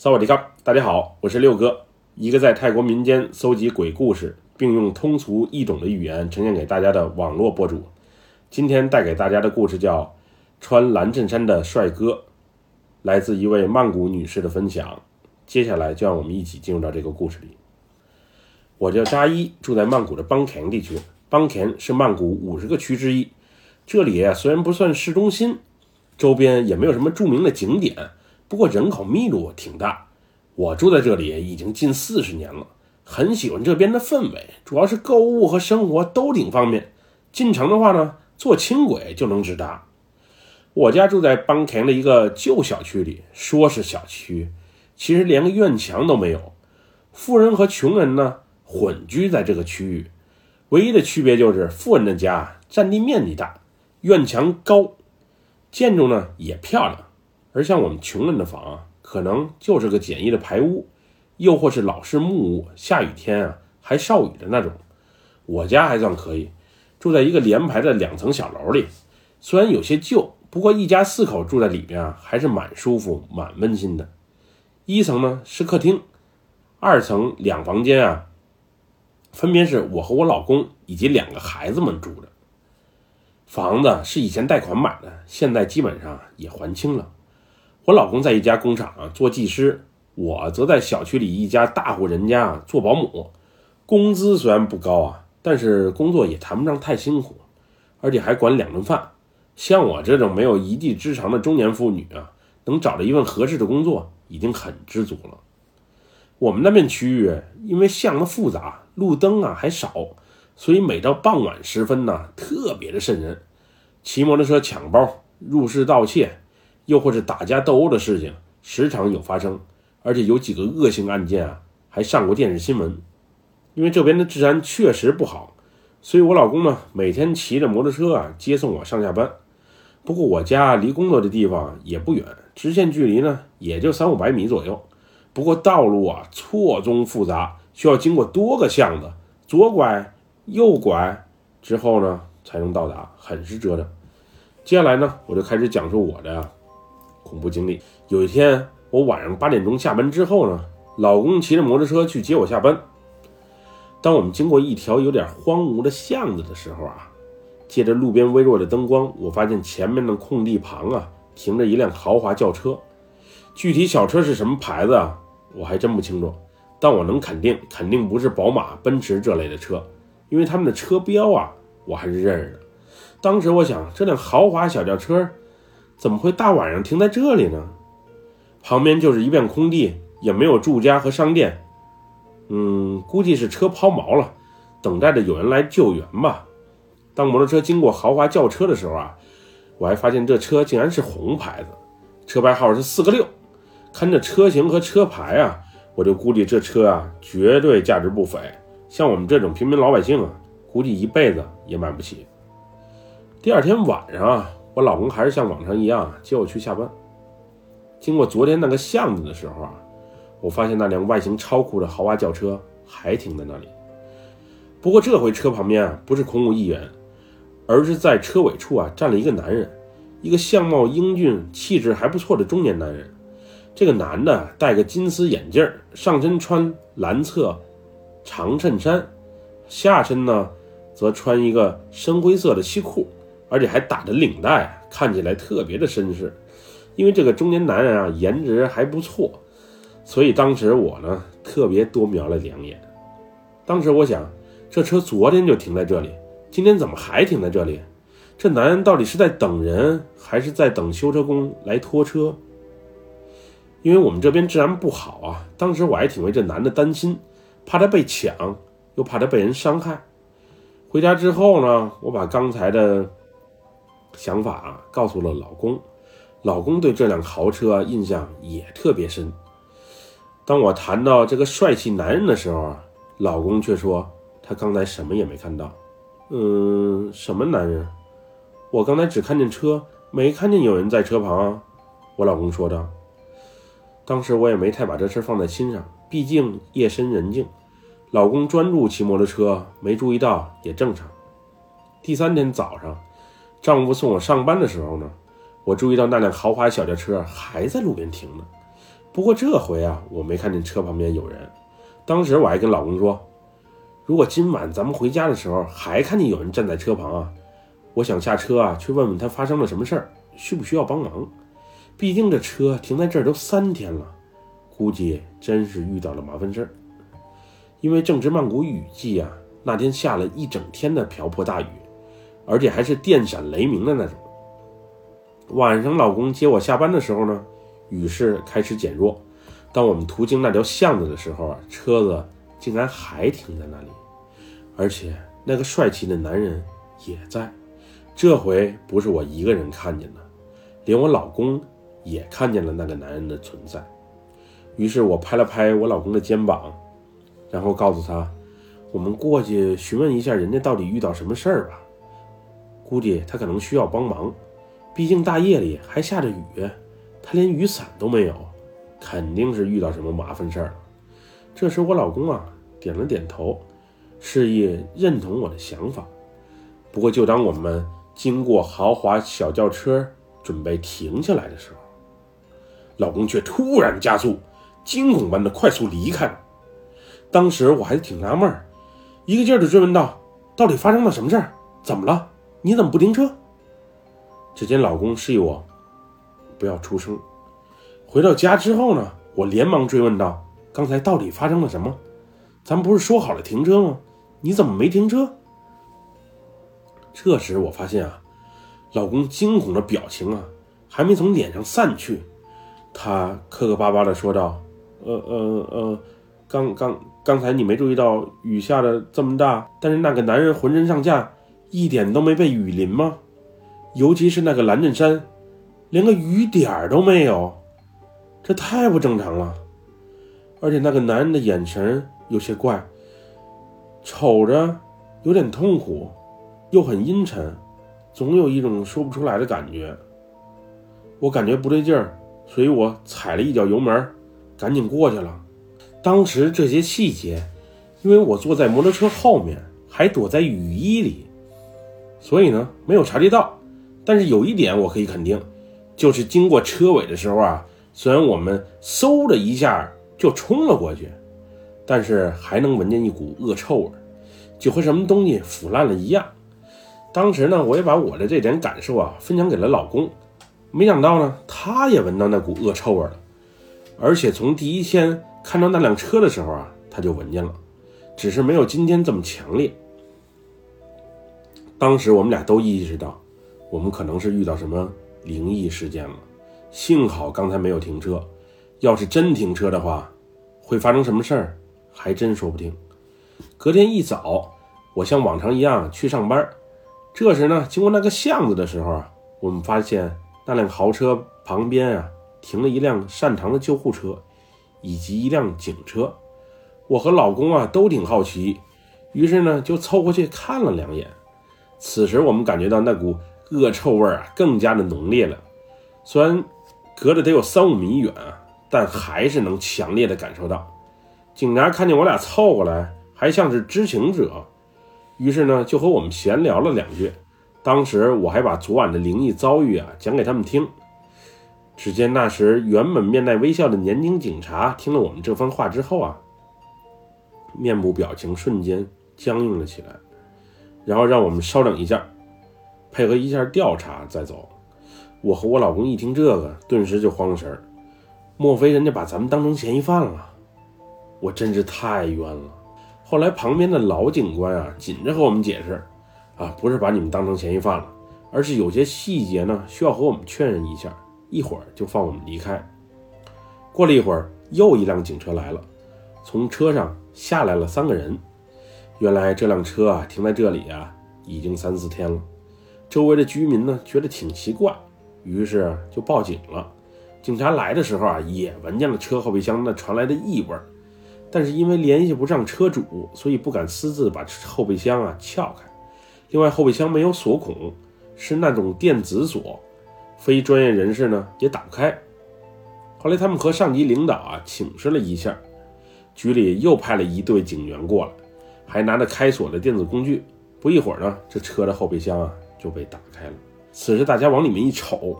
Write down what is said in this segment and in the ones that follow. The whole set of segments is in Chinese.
萨瓦迪卡，大家好，我是六哥，一个在泰国民间搜集鬼故事，并用通俗易懂的语言呈现给大家的网络博主。今天带给大家的故事叫《穿蓝衬衫的帅哥》，来自一位曼谷女士的分享。接下来就让我们一起进入到这个故事里。我叫扎伊，住在曼谷的邦田地区。邦田是曼谷五十个区之一。这里，虽然不算市中心，周边也没有什么著名的景点。不过人口密度挺大，我住在这里已经近四十年了，很喜欢这边的氛围，主要是购物和生活都挺方便。进城的话呢，坐轻轨就能直达。我家住在邦田的一个旧小区里，说是小区，其实连个院墙都没有。富人和穷人呢混居在这个区域，唯一的区别就是富人的家占地面积大，院墙高，建筑呢也漂亮。而像我们穷人的房啊，可能就是个简易的排屋，又或是老式木屋，下雨天啊还少雨的那种。我家还算可以，住在一个连排的两层小楼里，虽然有些旧，不过一家四口住在里边啊，还是蛮舒服、蛮温馨的。一层呢是客厅，二层两房间啊，分别是我和我老公以及两个孩子们住的。房子是以前贷款买的，现在基本上也还清了。我老公在一家工厂啊做技师，我则在小区里一家大户人家做保姆。工资虽然不高啊，但是工作也谈不上太辛苦，而且还管两顿饭。像我这种没有一技之长的中年妇女啊，能找到一份合适的工作已经很知足了。我们那片区域因为巷子复杂，路灯啊还少，所以每到傍晚时分呢，特别的瘆人。骑摩托车抢包、入室盗窃。又或是打架斗殴的事情，时常有发生，而且有几个恶性案件啊，还上过电视新闻。因为这边的治安确实不好，所以我老公呢，每天骑着摩托车啊接送我上下班。不过我家离工作的地方也不远，直线距离呢也就三五百米左右。不过道路啊错综复杂，需要经过多个巷子，左拐右拐之后呢才能到达，很是折腾。接下来呢，我就开始讲述我的。恐怖经历。有一天，我晚上八点钟下班之后呢，老公骑着摩托车去接我下班。当我们经过一条有点荒芜的巷子的时候啊，借着路边微弱的灯光，我发现前面的空地旁啊，停着一辆豪华轿车。具体小车是什么牌子啊，我还真不清楚。但我能肯定，肯定不是宝马、奔驰这类的车，因为他们的车标啊，我还是认识的。当时我想，这辆豪华小轿车。怎么会大晚上停在这里呢？旁边就是一片空地，也没有住家和商店。嗯，估计是车抛锚了，等待着有人来救援吧。当摩托车经过豪华轿车的时候啊，我还发现这车竟然是红牌子，车牌号是四个六。看这车型和车牌啊，我就估计这车啊绝对价值不菲。像我们这种平民老百姓啊，估计一辈子也买不起。第二天晚上啊。我老公还是像往常一样接我去下班。经过昨天那个巷子的时候啊，我发现那辆外形超酷的豪华轿车还停在那里。不过这回车旁边啊不是空无一人，而是在车尾处啊站了一个男人，一个相貌英俊、气质还不错的中年男人。这个男的戴个金丝眼镜，上身穿蓝色长衬衫，下身呢则穿一个深灰色的西裤。而且还打着领带，看起来特别的绅士。因为这个中年男人啊，颜值还不错，所以当时我呢特别多瞄了两眼。当时我想，这车昨天就停在这里，今天怎么还停在这里？这男人到底是在等人，还是在等修车工来拖车？因为我们这边治安不好啊，当时我还挺为这男的担心，怕他被抢，又怕他被人伤害。回家之后呢，我把刚才的。想法啊，告诉了老公，老公对这辆豪车印象也特别深。当我谈到这个帅气男人的时候啊，老公却说他刚才什么也没看到。嗯，什么男人？我刚才只看见车，没看见有人在车旁啊。我老公说道。当时我也没太把这事放在心上，毕竟夜深人静，老公专注骑摩托车，没注意到也正常。第三天早上。丈夫送我上班的时候呢，我注意到那辆豪华小轿车还在路边停着。不过这回啊，我没看见车旁边有人。当时我还跟老公说，如果今晚咱们回家的时候还看见有人站在车旁啊，我想下车啊去问问他发生了什么事儿，需不需要帮忙。毕竟这车停在这儿都三天了，估计真是遇到了麻烦事儿。因为正值曼谷雨季啊，那天下了一整天的瓢泼大雨，而且还是电闪雷鸣的那种。晚上老公接我下班的时候呢，雨势开始减弱。当我们途经那条巷子的时候啊，车子竟然还停在那里，而且那个帅气的男人也在。这回不是我一个人看见的，连我老公也看见了那个男人的存在。于是我拍了拍我老公的肩膀。然后告诉他，我们过去询问一下人家到底遇到什么事儿吧。估计他可能需要帮忙，毕竟大夜里还下着雨，他连雨伞都没有，肯定是遇到什么麻烦事儿了。这时我老公啊点了点头，示意认同我的想法。不过就当我们经过豪华小轿车准备停下来的时候，老公却突然加速，惊恐般的快速离开。当时我还挺纳闷，一个劲儿的追问道：“到底发生了什么事儿？怎么了？你怎么不停车？”只见老公示意我不要出声。回到家之后呢，我连忙追问道：“刚才到底发生了什么？咱不是说好了停车吗？你怎么没停车？”这时我发现啊，老公惊恐的表情啊，还没从脸上散去，他磕磕巴巴的说道：“呃呃呃，刚刚。”刚才你没注意到雨下的这么大，但是那个男人浑身上下一点都没被雨淋吗？尤其是那个蓝衬衫，连个雨点儿都没有，这太不正常了。而且那个男人的眼神有些怪，瞅着有点痛苦，又很阴沉，总有一种说不出来的感觉。我感觉不对劲儿，所以我踩了一脚油门，赶紧过去了。当时这些细节，因为我坐在摩托车后面，还躲在雨衣里，所以呢没有察觉到。但是有一点我可以肯定，就是经过车尾的时候啊，虽然我们嗖的一下就冲了过去，但是还能闻见一股恶臭味，就和什么东西腐烂了一样。当时呢，我也把我的这点感受啊分享给了老公，没想到呢，他也闻到那股恶臭味了，而且从第一天。看到那辆车的时候啊，他就闻见了，只是没有今天这么强烈。当时我们俩都意识到，我们可能是遇到什么灵异事件了。幸好刚才没有停车，要是真停车的话，会发生什么事儿，还真说不定。隔天一早，我像往常一样去上班。这时呢，经过那个巷子的时候啊，我们发现那辆豪车旁边啊，停了一辆擅长的救护车。以及一辆警车，我和老公啊都挺好奇，于是呢就凑过去看了两眼。此时我们感觉到那股恶臭味啊更加的浓烈了，虽然隔着得有三五米远啊，但还是能强烈的感受到。警察看见我俩凑过来，还像是知情者，于是呢就和我们闲聊了两句。当时我还把昨晚的灵异遭遇啊讲给他们听。只见那时原本面带微笑的年轻警察，听了我们这番话之后啊，面部表情瞬间僵硬了起来，然后让我们稍等一下，配合一下调查再走。我和我老公一听这个，顿时就慌了神儿，莫非人家把咱们当成嫌疑犯了？我真是太冤了。后来旁边的老警官啊，紧着和我们解释，啊，不是把你们当成嫌疑犯了，而是有些细节呢，需要和我们确认一下。一会儿就放我们离开。过了一会儿，又一辆警车来了，从车上下来了三个人。原来这辆车啊停在这里啊已经三四天了，周围的居民呢觉得挺奇怪，于是就报警了。警察来的时候啊也闻见了车后备箱那传来的异味，但是因为联系不上车主，所以不敢私自把后备箱啊撬开。另外后备箱没有锁孔，是那种电子锁。非专业人士呢也打不开。后来他们和上级领导啊请示了一下，局里又派了一队警员过来，还拿着开锁的电子工具。不一会儿呢，这车的后备箱啊就被打开了。此时大家往里面一瞅，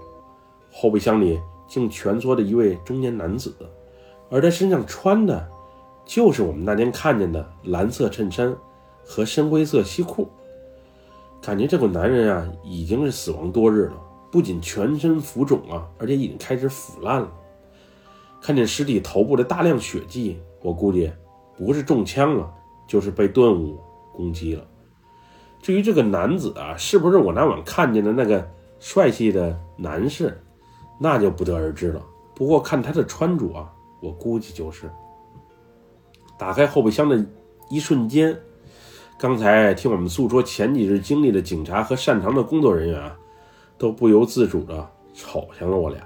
后备箱里竟蜷缩着一位中年男子，而他身上穿的，就是我们那天看见的蓝色衬衫和深灰色西裤。感觉这个男人啊，已经是死亡多日了，不仅全身浮肿啊，而且已经开始腐烂了。看见尸体头部的大量血迹，我估计不是中枪了，就是被顿悟攻击了。至于这个男子啊，是不是我那晚看见的那个帅气的男士，那就不得而知了。不过看他的穿着啊，我估计就是。打开后备箱的一瞬间。刚才听我们诉说前几日经历的警察和擅长的工作人员啊，都不由自主地瞅向了我俩。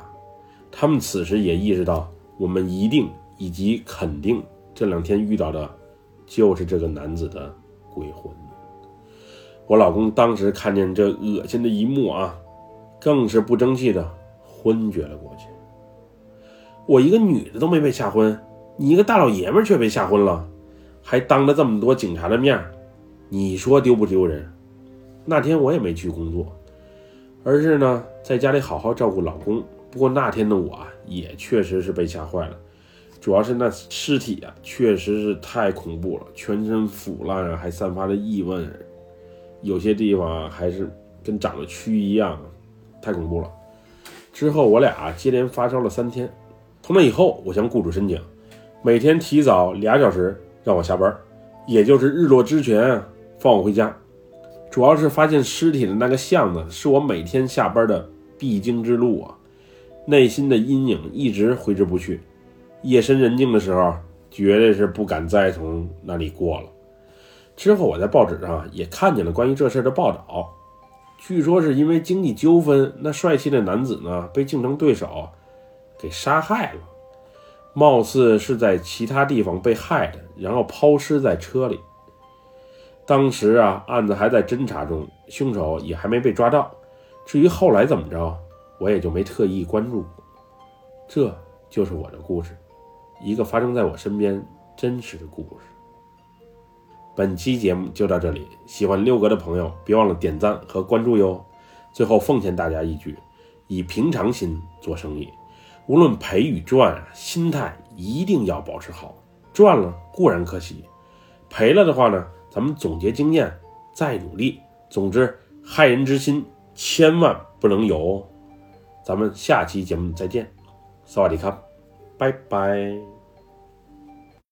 他们此时也意识到，我们一定以及肯定这两天遇到的，就是这个男子的鬼魂。我老公当时看见这恶心的一幕啊，更是不争气的昏厥了过去。我一个女的都没被吓昏，你一个大老爷们却被吓昏了，还当着这么多警察的面你说丢不丢人？那天我也没去工作，而是呢在家里好好照顾老公。不过那天的我啊，也确实是被吓坏了，主要是那尸体啊，确实是太恐怖了，全身腐烂啊，还散发着异味，有些地方还是跟长了蛆一样，太恐怖了。之后我俩接连发烧了三天，从那以后，我向雇主申请，每天提早俩小时让我下班，也就是日落之前。放我回家，主要是发现尸体的那个巷子是我每天下班的必经之路啊，内心的阴影一直挥之不去。夜深人静的时候，绝对是不敢再从那里过了。之后我在报纸上也看见了关于这事的报道，据说是因为经济纠纷，那帅气的男子呢被竞争对手给杀害了，貌似是在其他地方被害的，然后抛尸在车里。当时啊，案子还在侦查中，凶手也还没被抓到。至于后来怎么着，我也就没特意关注过。这就是我的故事，一个发生在我身边真实的故事。本期节目就到这里，喜欢六哥的朋友别忘了点赞和关注哟。最后奉劝大家一句：以平常心做生意，无论赔与赚，心态一定要保持好。赚了固然可喜，赔了的话呢？咱们总结经验，再努力。总之，害人之心千万不能有。咱们下期节目再见，萨瓦迪卡，拜拜。